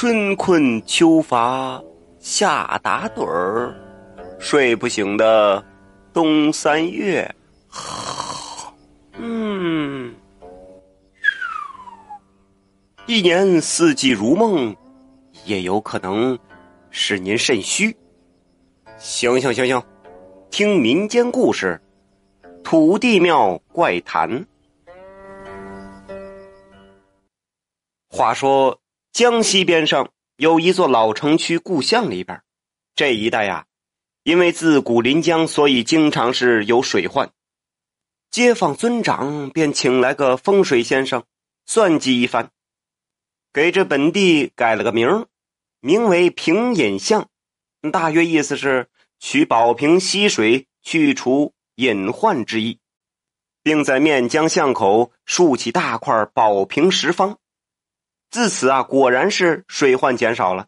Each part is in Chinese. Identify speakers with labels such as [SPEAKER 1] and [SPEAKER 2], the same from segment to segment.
[SPEAKER 1] 春困秋乏夏打盹儿，睡不醒的冬三月。嗯，一年四季如梦，也有可能是您肾虚。行行行行，听民间故事，土地庙怪谈。话说江西边上有一座老城区故乡里边，这一带呀，因为自古临江，所以经常是有水患。街坊尊长便请来个风水先生，算计一番，给这本地改了个名名为平隐巷，大约意思是取保平溪水，去除隐患之意，并在面江巷口竖起大块保平石方。自此啊，果然是水患减少了，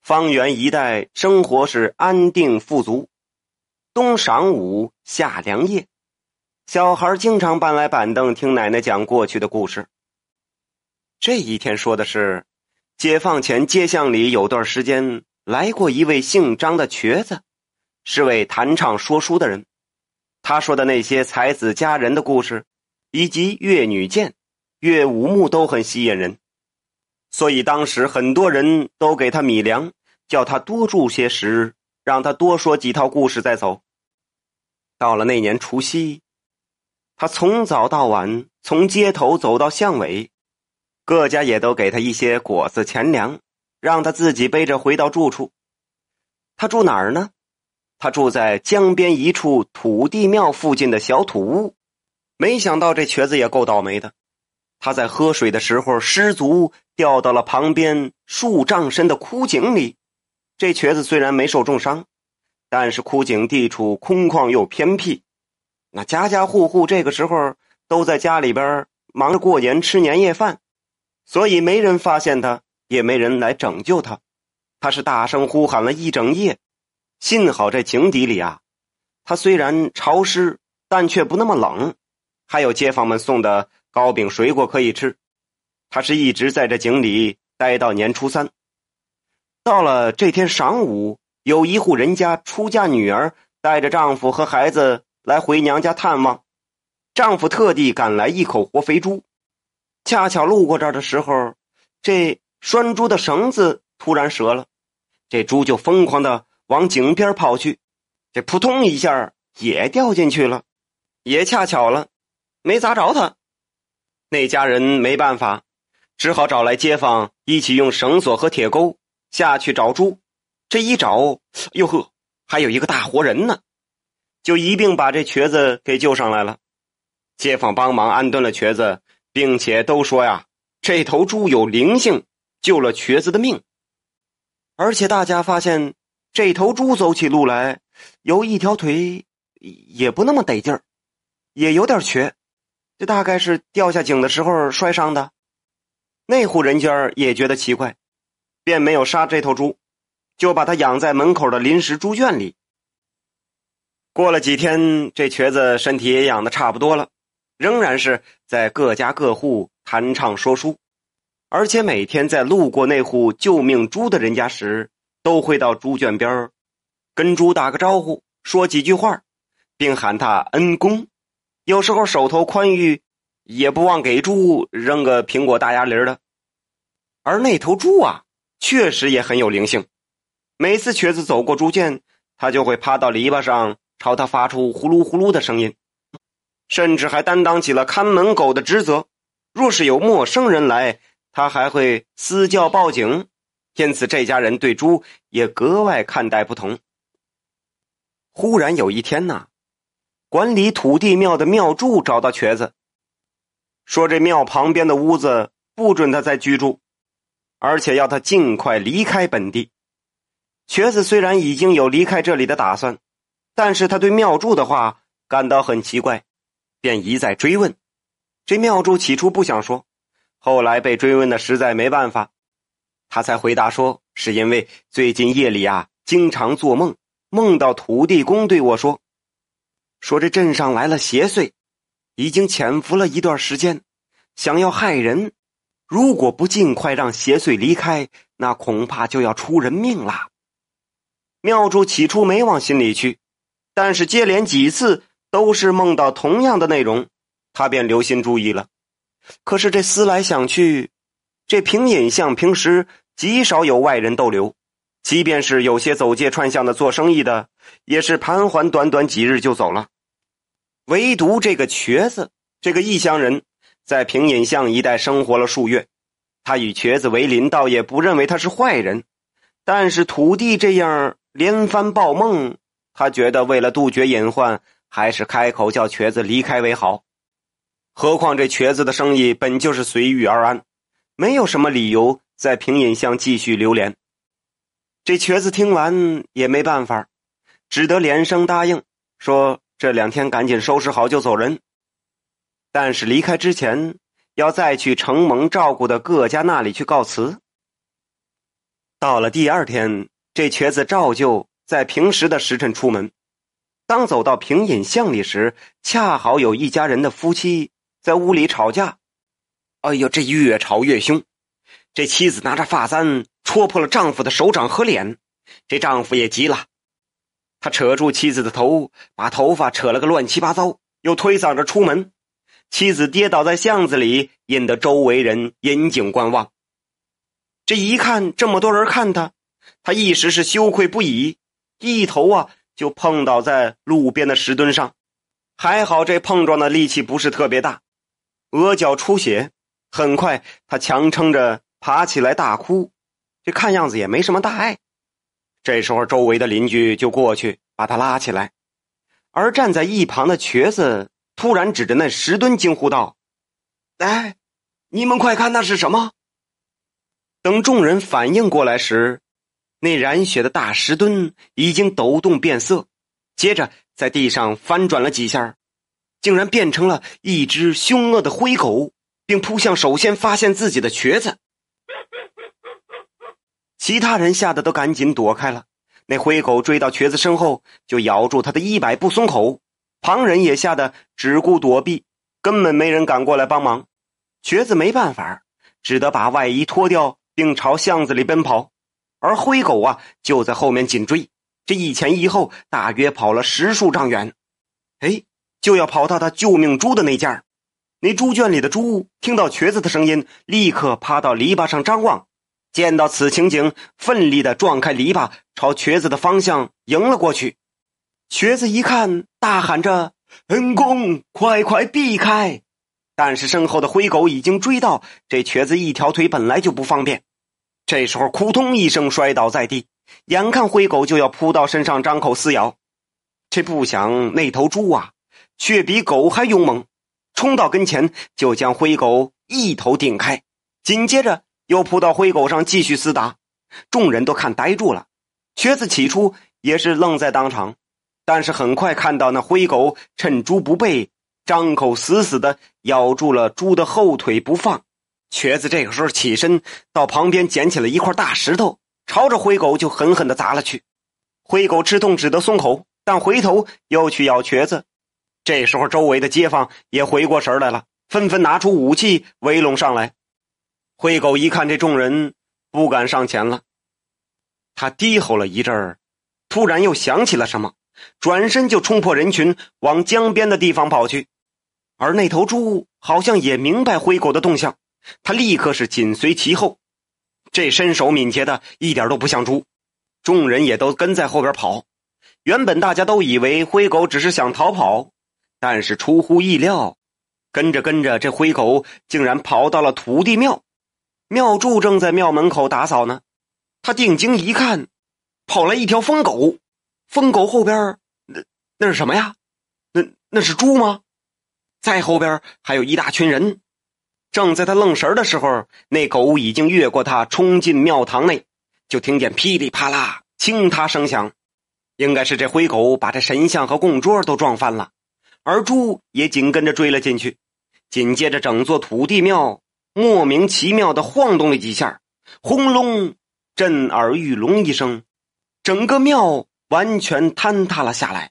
[SPEAKER 1] 方圆一带生活是安定富足，冬晌午，夏凉夜。小孩经常搬来板凳听奶奶讲过去的故事。这一天说的是，解放前街巷里有段时间来过一位姓张的瘸子，是位弹唱说书的人。他说的那些才子佳人的故事，以及越女剑、越武木都很吸引人，所以当时很多人都给他米粮，叫他多住些时日，让他多说几套故事再走。到了那年除夕。他从早到晚，从街头走到巷尾，各家也都给他一些果子钱粮，让他自己背着回到住处。他住哪儿呢？他住在江边一处土地庙附近的小土屋。没想到这瘸子也够倒霉的，他在喝水的时候失足掉到了旁边数丈深的枯井里。这瘸子虽然没受重伤，但是枯井地处空旷又偏僻。那家家户户这个时候都在家里边忙着过年吃年夜饭，所以没人发现他，也没人来拯救他。他是大声呼喊了一整夜，幸好这井底里啊，他虽然潮湿，但却不那么冷，还有街坊们送的糕饼水果可以吃。他是一直在这井里待到年初三。到了这天晌午，有一户人家出嫁女儿带着丈夫和孩子。来回娘家探望，丈夫特地赶来一口活肥猪，恰巧路过这儿的时候，这拴猪的绳子突然折了，这猪就疯狂的往井边跑去，这扑通一下也掉进去了，也恰巧了，没砸着他。那家人没办法，只好找来街坊一起用绳索和铁钩下去找猪，这一找，哟呵，还有一个大活人呢。就一并把这瘸子给救上来了，街坊帮忙安顿了瘸子，并且都说呀，这头猪有灵性，救了瘸子的命。而且大家发现，这头猪走起路来，有一条腿也不那么得劲儿，也有点瘸，这大概是掉下井的时候摔伤的。那户人家也觉得奇怪，便没有杀这头猪，就把它养在门口的临时猪圈里。过了几天，这瘸子身体也养的差不多了，仍然是在各家各户弹唱说书，而且每天在路过那户救命猪的人家时，都会到猪圈边跟猪打个招呼，说几句话，并喊他恩公。有时候手头宽裕，也不忘给猪扔个苹果、大鸭梨的。而那头猪啊，确实也很有灵性，每次瘸子走过猪圈，他就会趴到篱笆上。朝他发出呼噜呼噜的声音，甚至还担当起了看门狗的职责。若是有陌生人来，他还会私叫报警。因此，这家人对猪也格外看待不同。忽然有一天呐，管理土地庙的庙祝找到瘸子，说这庙旁边的屋子不准他再居住，而且要他尽快离开本地。瘸子虽然已经有离开这里的打算。但是他对庙祝的话感到很奇怪，便一再追问。这庙祝起初不想说，后来被追问的实在没办法，他才回答说：“是因为最近夜里啊，经常做梦，梦到土地公对我说，说这镇上来了邪祟，已经潜伏了一段时间，想要害人。如果不尽快让邪祟离开，那恐怕就要出人命了。妙珠起初没往心里去，但是接连几次都是梦到同样的内容，他便留心注意了。可是这思来想去，这平隐巷平时极少有外人逗留，即便是有些走街串巷的做生意的，也是盘桓短短几日就走了。唯独这个瘸子，这个异乡人，在平隐巷一带生活了数月，他与瘸子为邻，倒也不认为他是坏人。但是土地这样连番报梦，他觉得为了杜绝隐患，还是开口叫瘸子离开为好。何况这瘸子的生意本就是随遇而安，没有什么理由在平隐巷继续流连。这瘸子听完也没办法，只得连声答应，说这两天赶紧收拾好就走人。但是离开之前，要再去承蒙照顾的各家那里去告辞。到了第二天，这瘸子照旧在平时的时辰出门，当走到平隐巷里时，恰好有一家人的夫妻。在屋里吵架，哎呦，这越吵越凶。这妻子拿着发簪戳破了丈夫的手掌和脸，这丈夫也急了，他扯住妻子的头，把头发扯了个乱七八糟，又推搡着出门。妻子跌倒在巷子里，引得周围人引颈观望。这一看这么多人看他，他一时是羞愧不已，一头啊就碰倒在路边的石墩上。还好这碰撞的力气不是特别大。额角出血，很快他强撑着爬起来大哭，这看样子也没什么大碍。这时候周围的邻居就过去把他拉起来，而站在一旁的瘸子突然指着那石墩惊呼道：“哎，你们快看那是什么！”等众人反应过来时，那染血的大石墩已经抖动变色，接着在地上翻转了几下。竟然变成了一只凶恶的灰狗，并扑向首先发现自己的瘸子。其他人吓得都赶紧躲开了。那灰狗追到瘸子身后，就咬住他的衣摆不松口。旁人也吓得只顾躲避，根本没人敢过来帮忙。瘸子没办法，只得把外衣脱掉，并朝巷子里奔跑。而灰狗啊，就在后面紧追。这一前一后，大约跑了十数丈远。哎。就要跑到他救命猪的那家那猪圈里的猪听到瘸子的声音，立刻趴到篱笆上张望。见到此情景，奋力的撞开篱笆，朝瘸子的方向迎了过去。瘸子一看，大喊着：“恩公，快快避开！”但是身后的灰狗已经追到，这瘸子一条腿本来就不方便，这时候扑通一声摔倒在地。眼看灰狗就要扑到身上张口撕咬，这不想那头猪啊！却比狗还勇猛，冲到跟前就将灰狗一头顶开，紧接着又扑到灰狗上继续厮打。众人都看呆住了，瘸子起初也是愣在当场，但是很快看到那灰狗趁猪不备，张口死死的咬住了猪的后腿不放。瘸子这个时候起身到旁边捡起了一块大石头，朝着灰狗就狠狠的砸了去。灰狗吃痛只得松口，但回头又去咬瘸子。这时候，周围的街坊也回过神来了，纷纷拿出武器围拢上来。灰狗一看这众人，不敢上前了。他低吼了一阵儿，突然又想起了什么，转身就冲破人群，往江边的地方跑去。而那头猪好像也明白灰狗的动向，他立刻是紧随其后。这身手敏捷的一点都不像猪，众人也都跟在后边跑。原本大家都以为灰狗只是想逃跑。但是出乎意料，跟着跟着，这灰狗竟然跑到了土地庙。庙祝正在庙门口打扫呢，他定睛一看，跑来一条疯狗。疯狗后边，那那是什么呀？那那是猪吗？再后边还有一大群人。正在他愣神的时候，那狗已经越过他，冲进庙堂内。就听见噼里啪啦倾塌声响，应该是这灰狗把这神像和供桌都撞翻了。而猪也紧跟着追了进去，紧接着整座土地庙莫名其妙的晃动了几下，轰隆，震耳欲聋一声，整个庙完全坍塌了下来，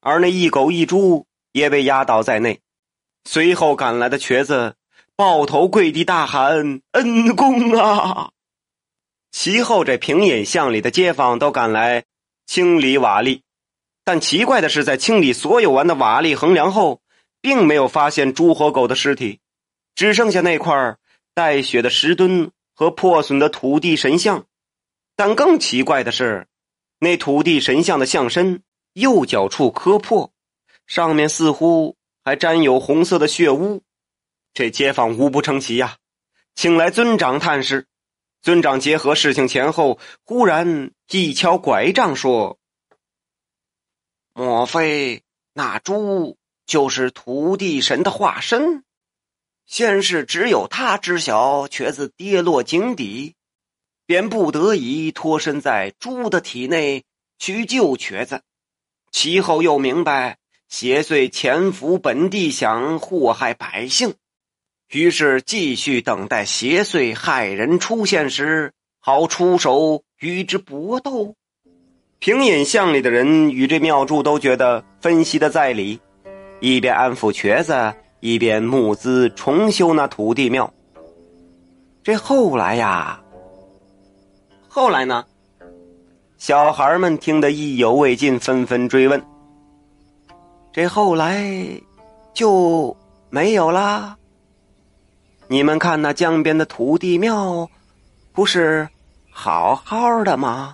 [SPEAKER 1] 而那一狗一猪也被压倒在内。随后赶来的瘸子抱头跪地大喊：“恩公啊！”其后，这平隐巷里的街坊都赶来清理瓦砾，但奇怪的是，在清理所有完的瓦砾横梁后，并没有发现猪和狗的尸体，只剩下那块带血的石墩和破损的土地神像。但更奇怪的是，那土地神像的像身右脚处磕破，上面似乎还沾有红色的血污。这街坊无不称奇呀，请来尊长探视。尊长结合事情前后，忽然一敲拐杖说：“莫非那猪就是土地神的化身？先是只有他知晓瘸子跌落井底，便不得已脱身在猪的体内去救瘸子。其后又明白邪祟潜伏本地，想祸害百姓。”于是继续等待邪祟害人出现时，好出手与之搏斗。平隐巷里的人与这庙祝都觉得分析的在理，一边安抚瘸子，一边募资重修那土地庙。这后来呀，后来呢？小孩们听得意犹未尽，纷纷追问：“这后来就没有啦？”你们看那江边的土地庙，不是好好的吗？